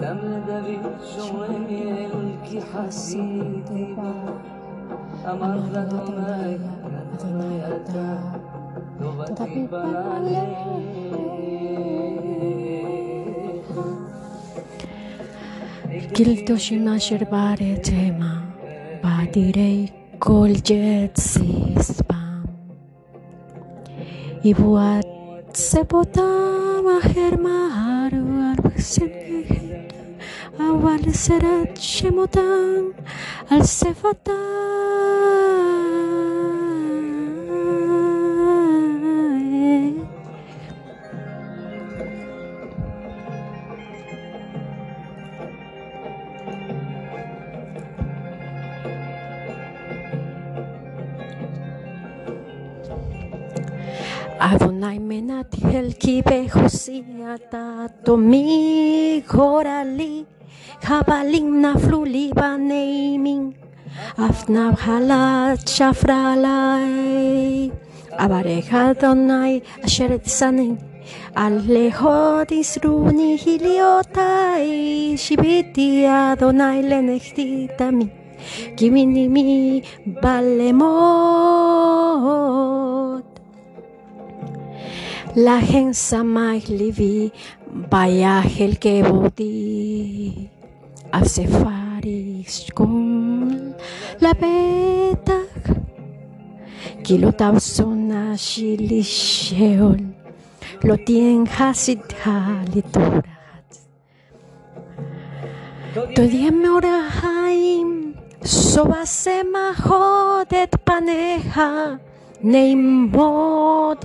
لما بجمالك حسيتي أمرت معك أتى تغيبا عليك قلت شنا شرباري تيما بعد ريك koljet sispam. Ibuat sepotam aherma haru arbsen awal serat shemotam al. Ángel kipe husia tato mi gorali jabalin na fluli baneimin afna hala chafralai abareja donai asheret sanin Alejo disruni hiliotai shibiti adonai lenechtitami kimini mi balemo la gensa livi el que boti faris con la beta kilo tausona shili sheol lo tien hasit haliturat. To diem ora haim soba sema hodet paneja neimot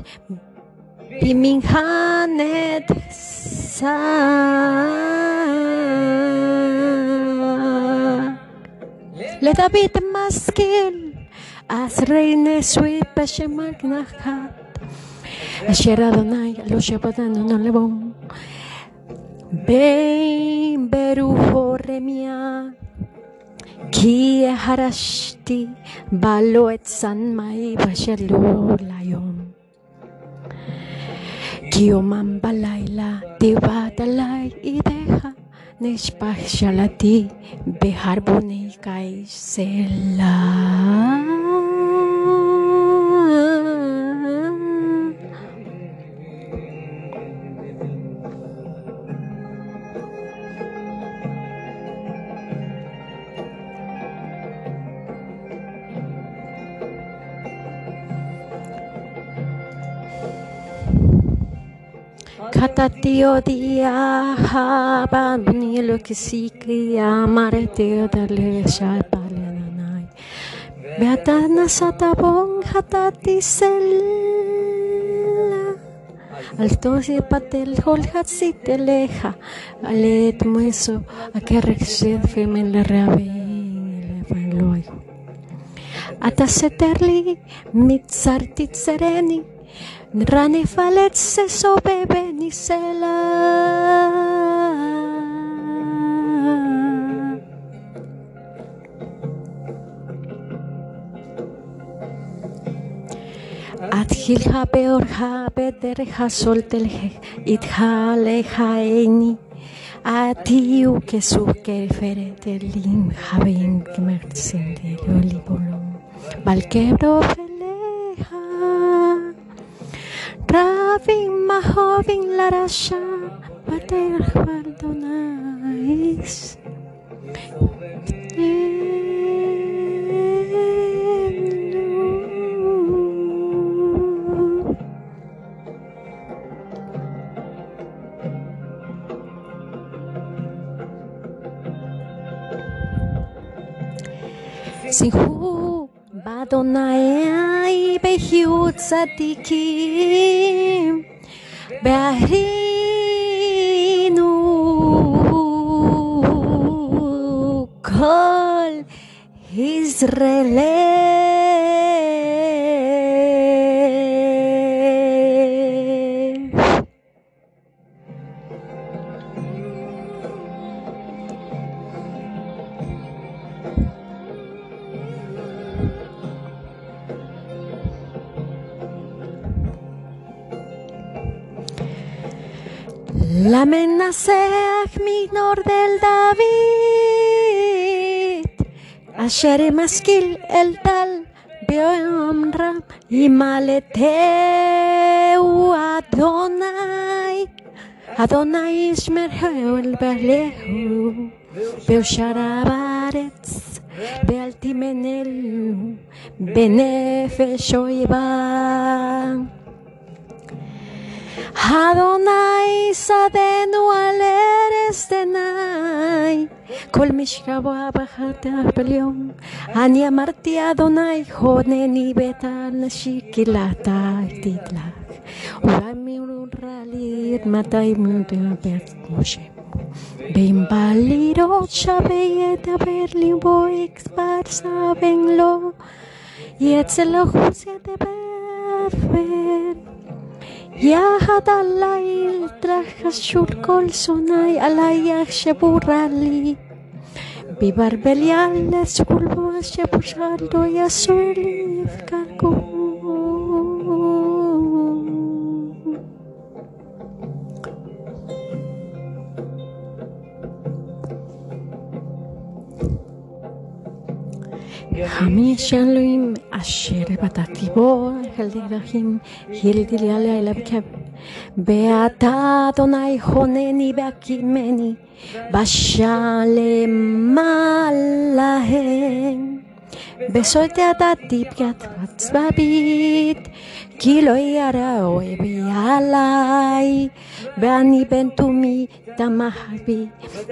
Biminhanet sa. Le David maskil as reine sui peshe magnachat Asher Adonai lo shabatan no beruho remia Ki harashti balo et san mai basher lo layom Kiyoman balayla diva dalay kai sela. Katatio dia haba bunilo kisiki amare teo darle. Beatana satabong hatati sella. Altosi patel holhat siteleja. Alet mueso a que rexed femen le reabe le luego. Ataseterli mitzartit sereni. Rani falet se so bebe ni. Adhil ha beor ha beder ha soltel it ha le ha eni. Atiu que su que ferete lim ha ben que Raving Mahovin Larasha, Pater Guardonais. Sin Badonai be hiutzatiki beharinu kol Israelen. מנצח מנור del דוד, אשר משכיל אל דל באומרה, ימלטהו אדוני, אדוני ישמרהו אל בעליהו, ביושרה בארץ, ואל תימננו בנפש אויבה. אדוני misa de no aleres de nai. Kol mishkabo abajate apelion. Ani amarti adonai joneni betal shikilata titla. Urami uralit matai muntin pet moshe. Ven valiro chabeyete a verli voy exparsa venlo. Y etzel ojus yete befer. يهد الليل ترخص الكل صناي علي شبورالي ببربلي على سكول وشبوشالدو يا سولي في חמיש אלוהים אשר בדקתי בו אל דרכים הילדי לי עליה אליו ואתה אדוני חונני והקימני בשלמה להם בסוד ידעתי פגיעת מצבבית כי לא ירא אויבי עליי ואני בן תומי תמך בי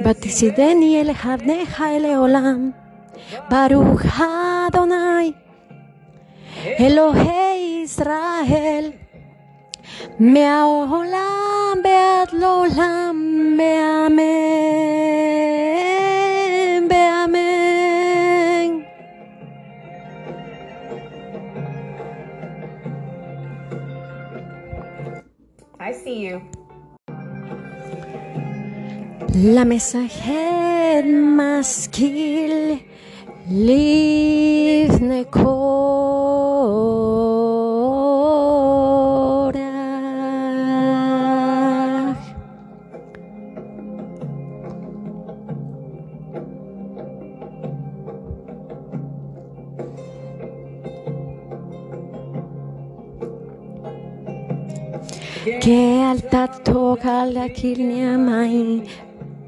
ותסידני אל חבניך לעולם Baruch Adonai, Elohe Israel, Meaolam Beat Lolam Beamen, Beamen. I see you. La mensajera masquil Livne korach Gelta toka la kilnia main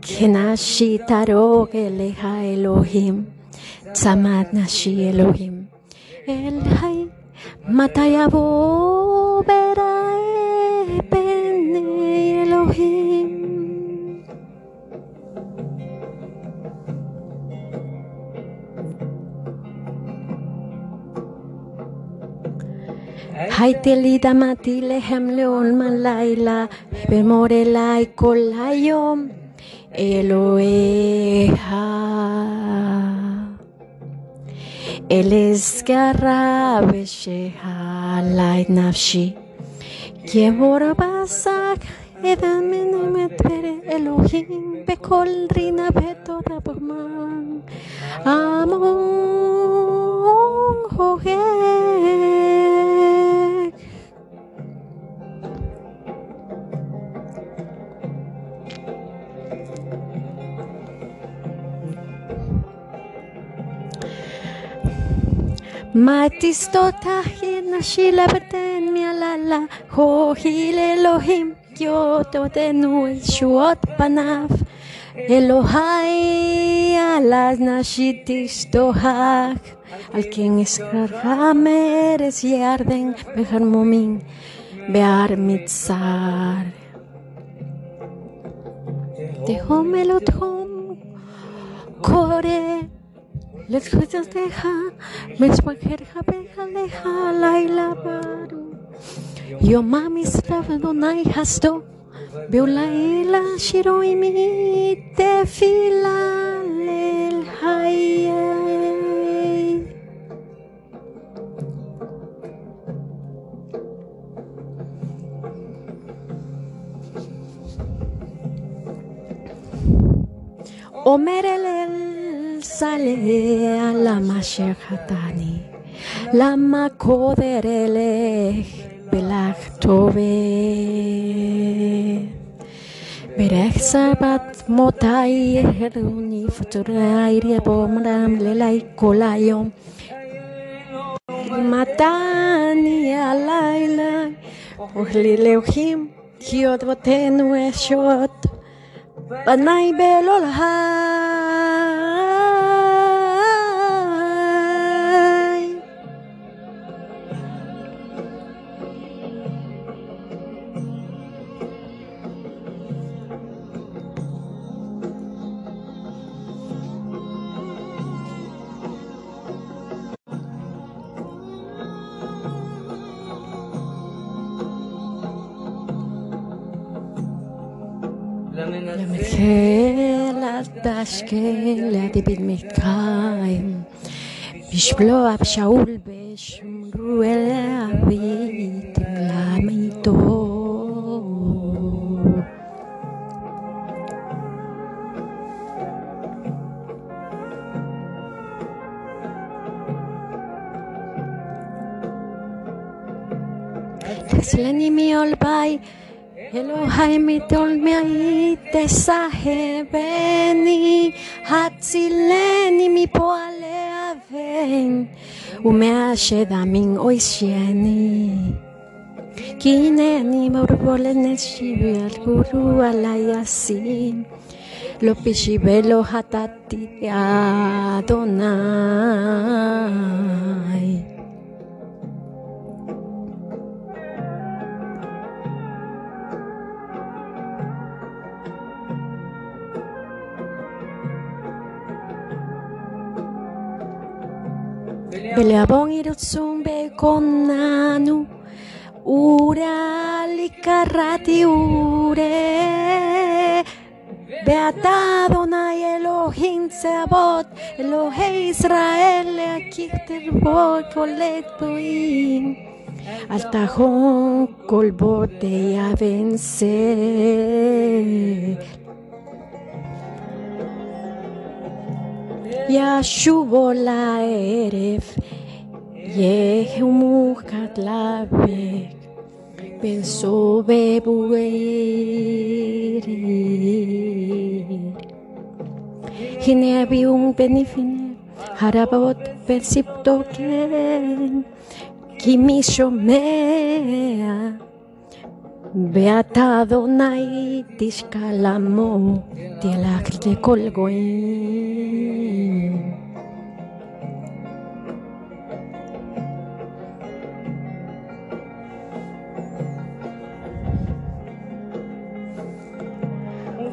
Kenashita roge tzamad nashi Elohim el hay matayabo vera bene Elohim הייתי דמעתי להם לעולמה לילה, במורלי כל היום, אלוהיך. Ελεγκαρά βεσχε άλλα και μορβασάκ έναν μηνε μετρεί ελουγήν πες κολδρινά πετούνα πού μαν Αμον οχε מתשדותיי נשי לבטן מעללה, הוהיל אלוהים, יודותנו ישועות פניו. אלוהי על אז נשי תשתוח, על כן אזכרך מארץ ירדן בחרמומים, בהר מצר. תהום אל תהום קורא Les jueces deja, Mishmacherja Benjaleja, Laila Baru. Yo mami stava donai hasto, Beulaila Shiroimi Tefila Lel Hayei. Omerelel. salea la masher hatani, la makoderelech belach tove. Berech sabat motai heruni futurai riabomram lelai kolayom. Matani alaila, uhlileuhim, kiot botenu eshot, banai belolha. Let it bit mitkaim bishblo ab shaul be shmru el avit Tasleni mi olbay, אלוהי מתעולמי תסהבני, הצילני מפועלי אבן, ומהשד עמין אוישני. כי הנני מורבו לנשי וירגורו עלי אשים, לא פישי ולא חטאתי אדוני. Beleabon irutzun bekonanu Urali karrati ure. Beatado nai Elohim Tzeabot Elohei Israel Akikter bo kolet boim. Al tajón colbote ya vencer Yashubula eref, yehumukatlabek, bensobebueri. Hinebium benifine, harabot bensiptoken, kimisho mea. Beata Adonai tishkalamo tielak te colgoen.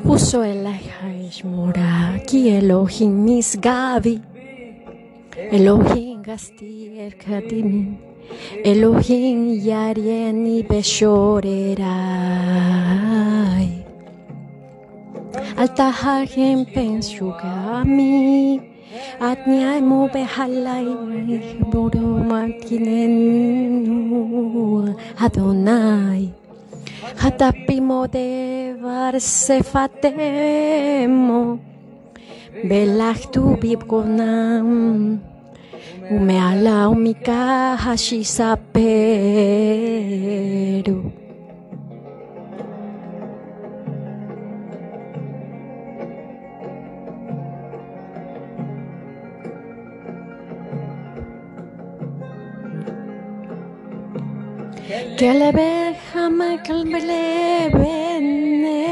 Uso el Mora, ki Elohim Gavi, Elohim Gastier Katimin. Elohim Yarieni Beshorerai. Altahagen Penshugami. Atniaimo Behalai Boromakinenu Adonai. Hatapimo Devar Sefatemo. Belach tu bibgonam. umealau mikahashi saperu. Que le ve jamás que le vene.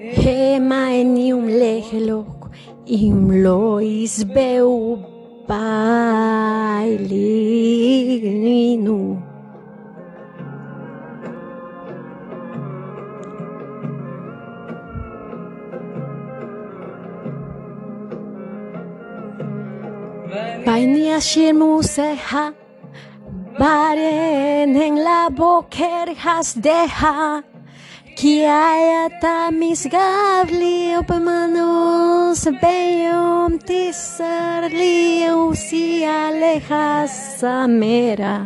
עיר המה עניום לחלוק אם לא ישבעו בעלינו בעיני השיר מוסה ברן en la boker has deja כי אתה משגב לי ובמנוס ביום תסר לי עושי עליך סמרה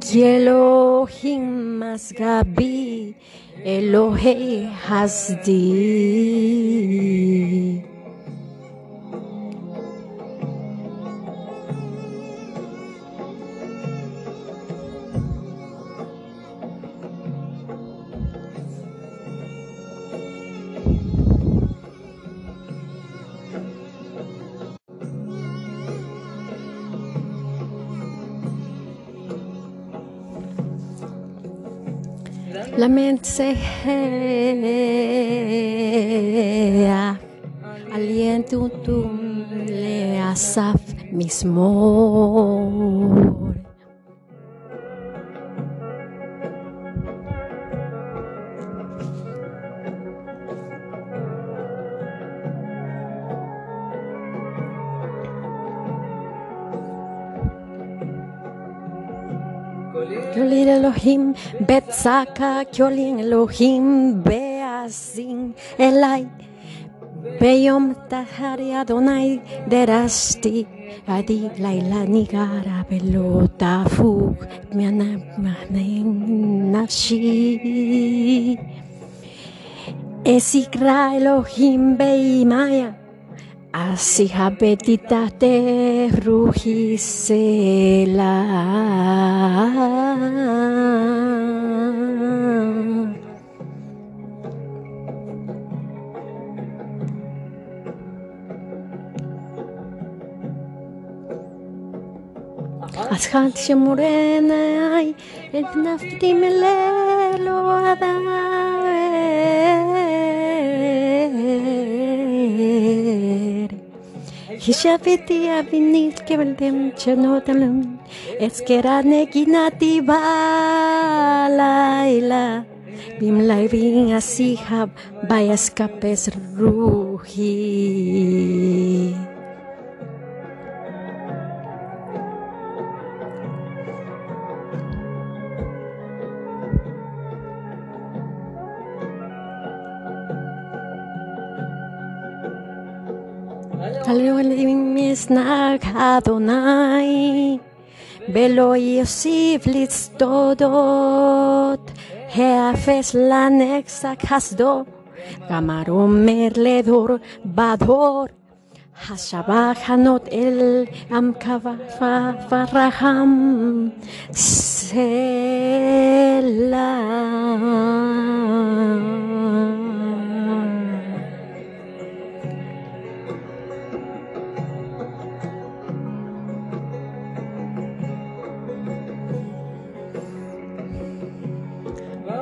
כי אלוהים משגבי אלוהי חסדי La mensajera aliento tu le asaf mismo. Betzaka Kyolin Elohim Beazin Elai Beyom Tahari Adonai Derasti Adi Laila Nigara Belota Fug Miana Mahnen Nafshi Esikra Elohim Beimaya Así habetita te rugisela. Azhat Shemurena, et naftim lelo adaer. Hishaviti avinit keveldem chenotalum, eskerane ginati balaila. Bimlaivin asihab, bayas kapes ruhi. Lo Siflitz todot, Hefes lanexa Hasdo, Gamarum Merledor Bador, Hashabahanot El amkavafarraham Selah.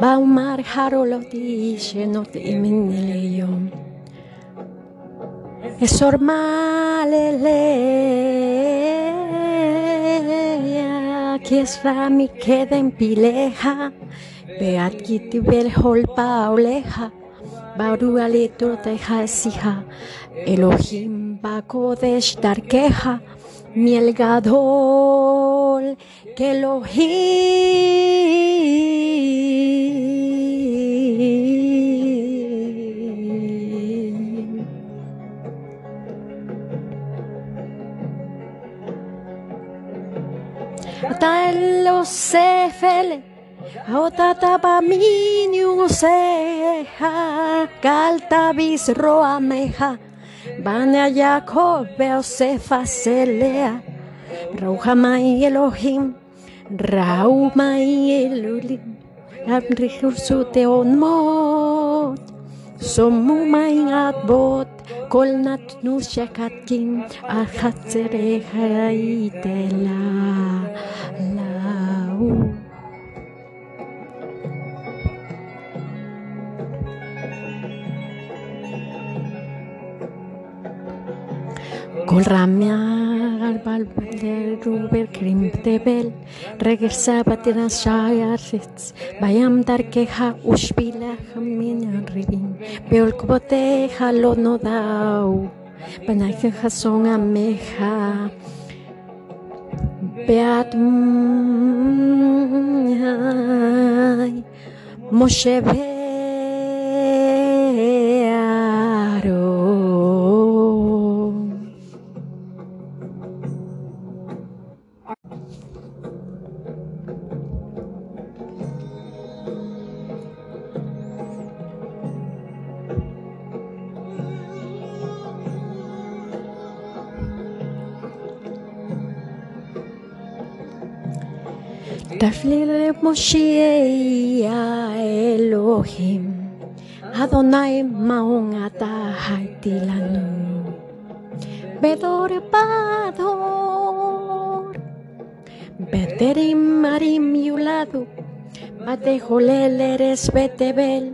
Baumar haroloti shenot imineleyom. Esor maleleya kiesrami keden pileja. Beat kiti belhol pauleja baru alito teja sija Elohim bakodesh darkeja miel gadol que Elohim אתה אלוהי פלא, אותת במין יוסך, גלת בזרוע עמך, בנה יעקב ויוסף עשליה, רוחמי אלוהים, רחומי אלוהים, Raumai elulim, amrihusu teonmot, somumai atbot, kolnat nushakatkin, ahatzerehaitela, laum. Kulramjar balbel ruber krim tebel regresa patiran shayar sits bayam tarkeja ushbila haminyan ribin peol kuboteja lo no dau banaje jason ameja beat mm, moshebe תפליל מושיע אלוהים, אדוני מעון אתה הייתי לנו. בדור בדור, בטרים מרים יולדו, ותחולל ארץ ותבל,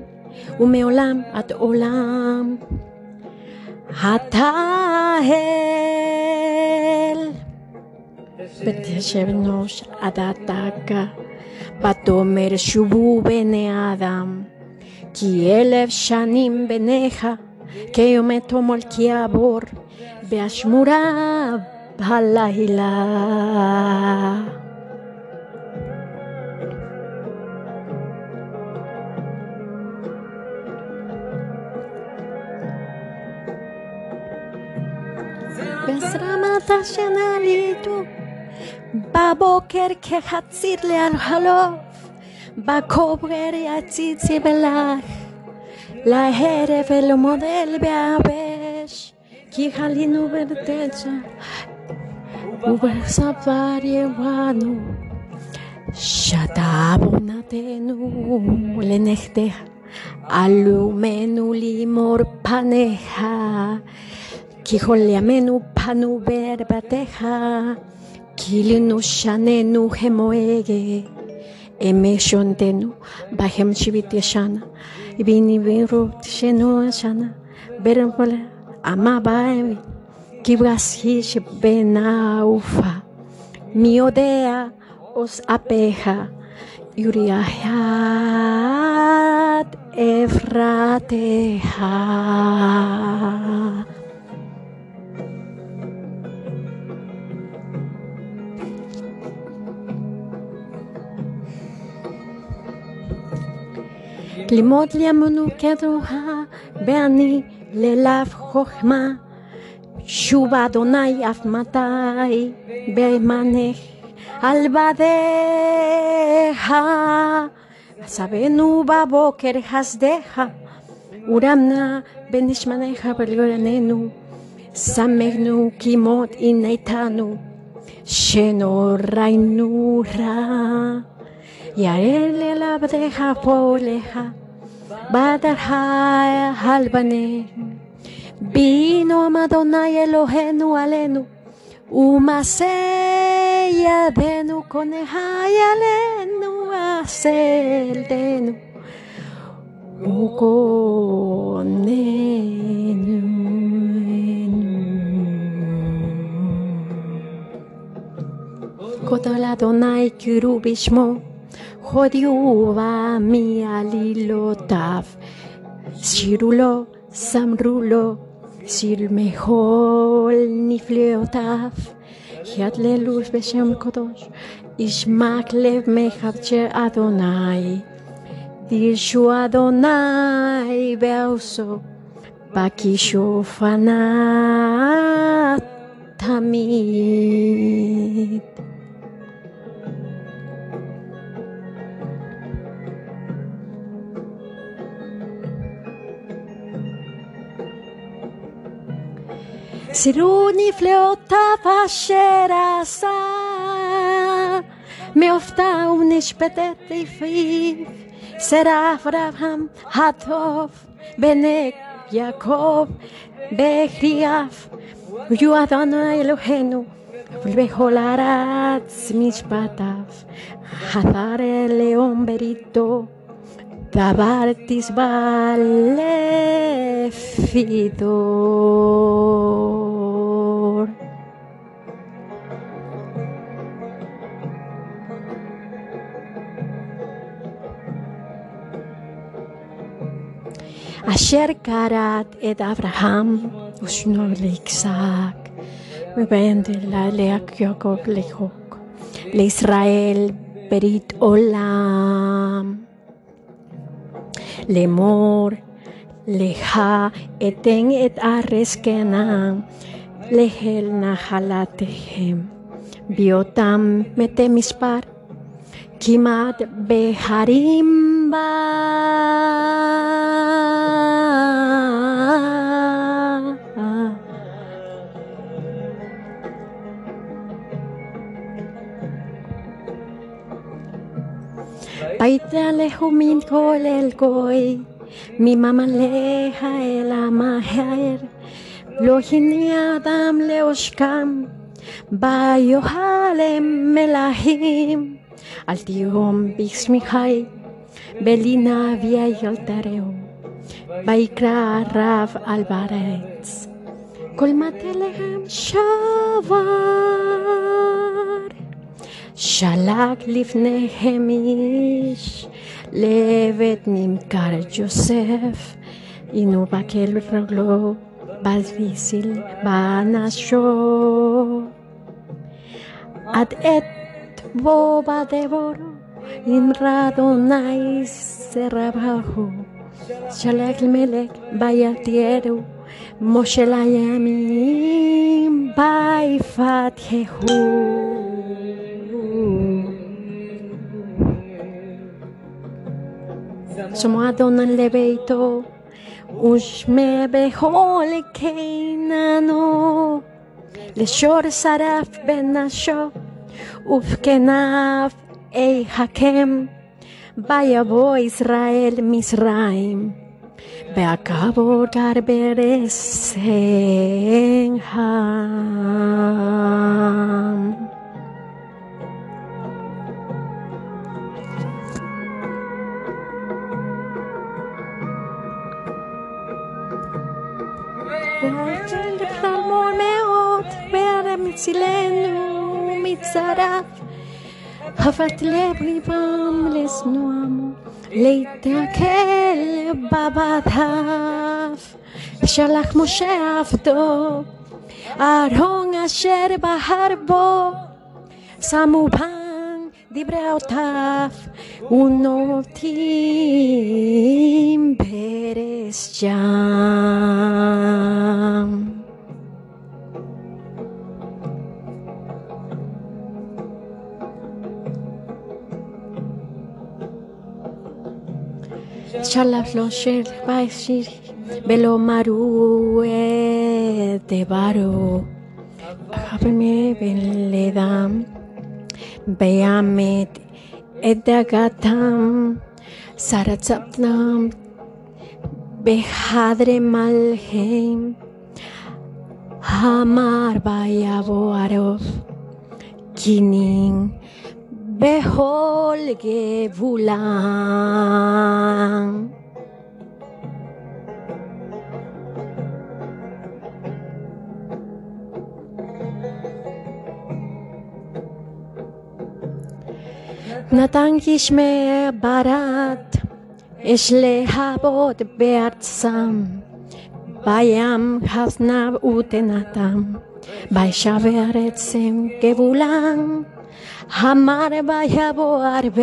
ומעולם עד עולם. אתה אל. Beteshevnosh adataka, batomer shubu bene adam, kielev shanim veneha que yo me tomo beneja, keometo molkiabor, beashmura balahila. Besramata shenalitu. יעבור, באשמורה בלילה. בהזרמת השנה ליטו, בבוקר כחציר להרחלוף, בקובר יציצי בלך, לערב אל מודל ביבש, כי חלינו בתשע, ובספר יבנו, שתה עוונתנו לנכדך, עלומנו לימור פניך. כי כל ימינו פנו ברבתך, Kilinu shanenu hemoege. Eme. Bahem shibiti shana. Ibini binru shenu shana. Berenpola. Amabaevi. Kibgashish benaufa. Miodea os apeja. Yuriahat efrateja. ללמוד לימונו כתרועה, כן ואני ללאו חוכמה. שוב אדוני אף מתי, במנך על בדיך. עשבנו בבוקר חסדך, ורמנה בנשמניך ולגורננו. סמכנו כמות עיניתנו, שנוראינו רע. יעל אל פה לך. Badarhaya halbane. Vino Madonna y Elohenu alenu. Umaseya denu conejaya alenu asel denu. Ukonenu. Kotola donai kirubishmo. בשמו, הודיעו מעלילותיו, שירו לו, זמרו לו, שיר מכל נפלאותיו. ידללו בשם קדוש, ישמק לב מחדשי אדוני. דירשו אדוני בעושו, בכישוף ענה תמיד. Σιρούνι φλεότα φασέρασα Με οφτά ουνις πετέτη φύγ Σερά φραβάμ χατόφ Μπενέ Ιακώβ Μπεχριάφ Γιου αδόνα ελοχένου. Βλβεχολαράτς μισπατάφ Χαθάρε λεόν περίτω Τα βάρτις βαλεφίδω Asher Karat et Abraham, Ushno Isaac, Yaakov Lehok, Le Israel, Berit Olam, Lemor, Leja, Eten et Ares Lehel Nahalatehem, Biotam Metemispar, Kimat Beharimba. ויתהלכו מן כל אל גוי, מממלך אל המהר, לא הנה אדם לעושקם, ביוהל הם מלכים, אל תהום בשמיכי, בלינה וילתרהו, ויקרא רב על בארץ, כל מטה להם שבר. שלח לפניהם איש, לעבד נמכר יוסף, הנו בקל רגלו, בזביסיל באנשו. עד עת בו בדברו, אמרה אדוני סרבהו, שלח למלך ביתרו, משה לימים ביפתחהו. שמוע אדוני לביתו, ושמע בכל קיננו, לשור שרף בנשו, ובכניו יחכם, ויבוא ישראל מצרים, והכבור גר ברסם. והרם הצילנו מצריו. הבת לב ליבם לשנועם, להתקל בבדיו. שלח משה עבדו, ארון אשר בהר בו, שמו בן דבריותיו, ונוטים פרס שם. Shalaflosher Baishir Velo Maru de Baro Habme Beledam Beamet Edagatam Saratsapnam Behadre Malheim Hamar Bayaboarov Kinin בכל גבולם. נתן גשמי ברד, יש להבות בארצם, בים הזנב ותנתם, בישב ארצם גבולם, המר ביבוא הרבה,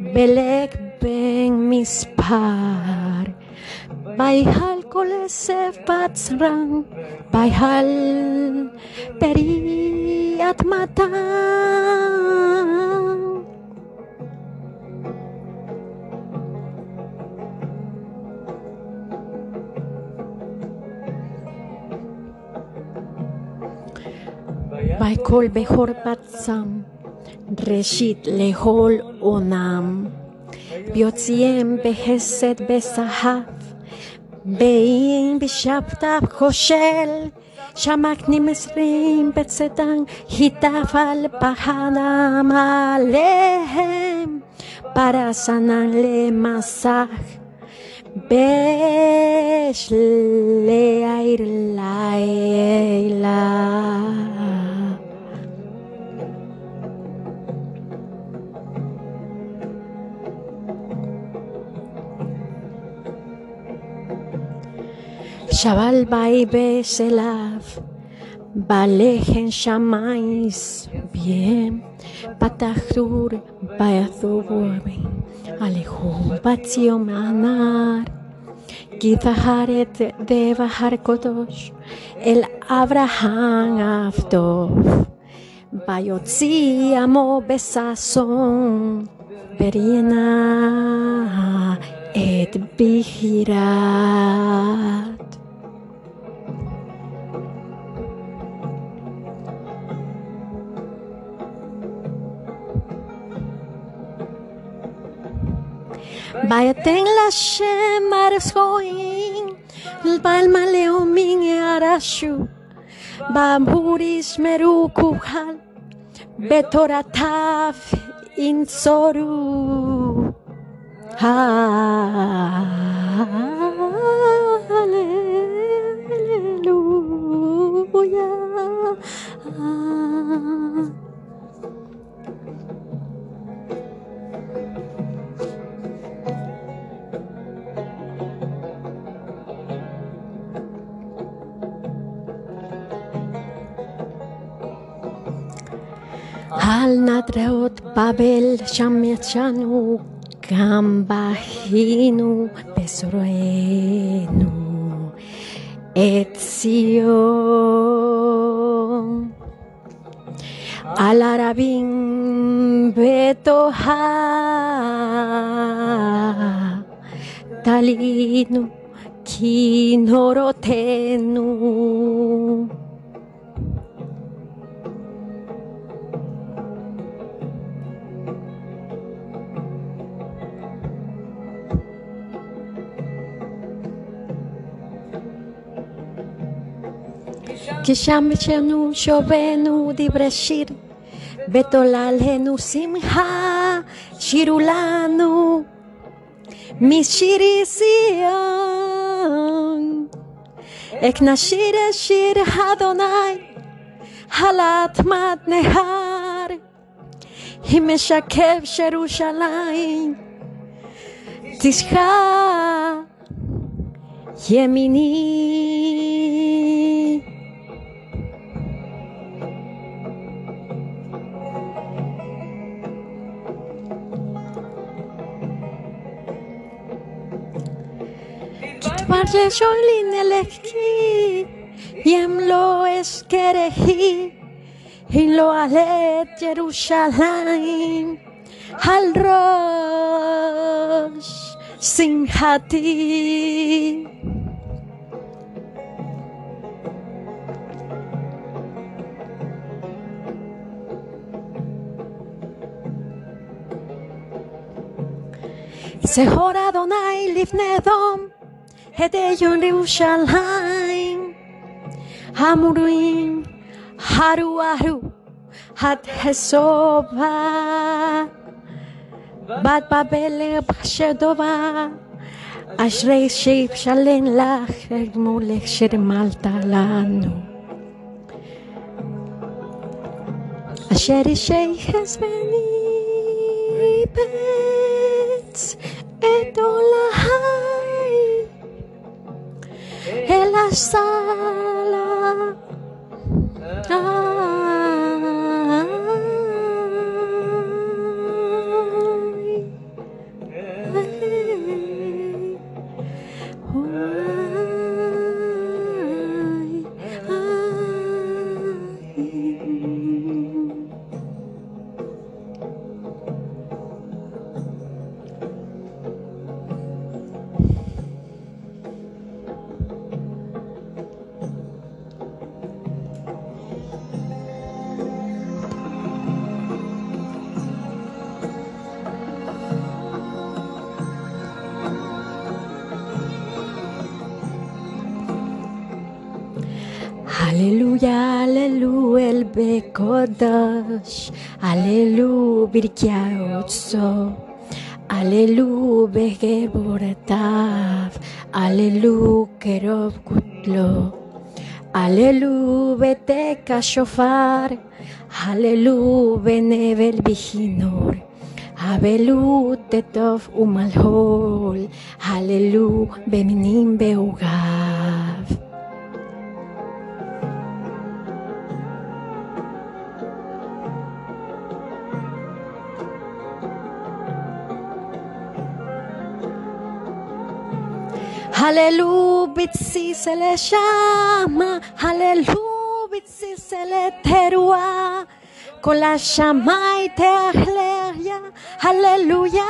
בלק בן מספר. ביהל כל אסף בצרם, ביהל פרי אדמתם. ויקול בכור בצם, ראשית לאכול עונם, ויוציאם בחסד בשהב, באם בשבתיו כושל, שמקנים עשרים בצדן, היטב על פחדם עליהם, פרסנן למסך. בשלייר לילה. Shabal Baibe Selaf, Balehen Shamais, bien, Patahur Bayazububi, Alejo Batziomanar, Kizaharet de Bahar Kotosh, El Abraham Avdov, Bayotzi Amo Besazon, Beriena et Bihirat. Vayaten la Shem areshoin, balma leomin arashu, bamhuris merukuhal, betorataf insoru. Hallelujah. Alnadraut, Babel, Shamiachanu, Gambahinu, Besoruenu, Etzion. Alarabin betoha talinu kinorotenu. כשמשנו שובנו דברי שיר, ותוללנו שמחה, שירו לנו משירי ציון. אכנשיר שיר אדוני, על אדמת נהר, היא משקף שירושלים, תשחה ימיני. Marlejoin elegí y en lo esquerejí y lo alet Jerusalén al Rosh Sinjati. Sehor Adonai Livnedom לפני אדום, את עליון ירושלים. המורים, הרו הרו, עד הסובה. בת בבל שדובה, אשרי שיפשלן לך, מולך שרמלת לנו. אשר ישייחס וניפץ את עולהי Sun. Bekodash. Aleluya, birkia otso. Aleluya, begeboratav. Aleluya, kerov kutlo. Aleluya, beteka. Aleluya, benevel viginor. Abelu tetov umalhol. Aleluya, beminim beugav. Hallelujah, bitsisele shama, Hallelujah, bitsisele terua. Con la llama. Hallelujah.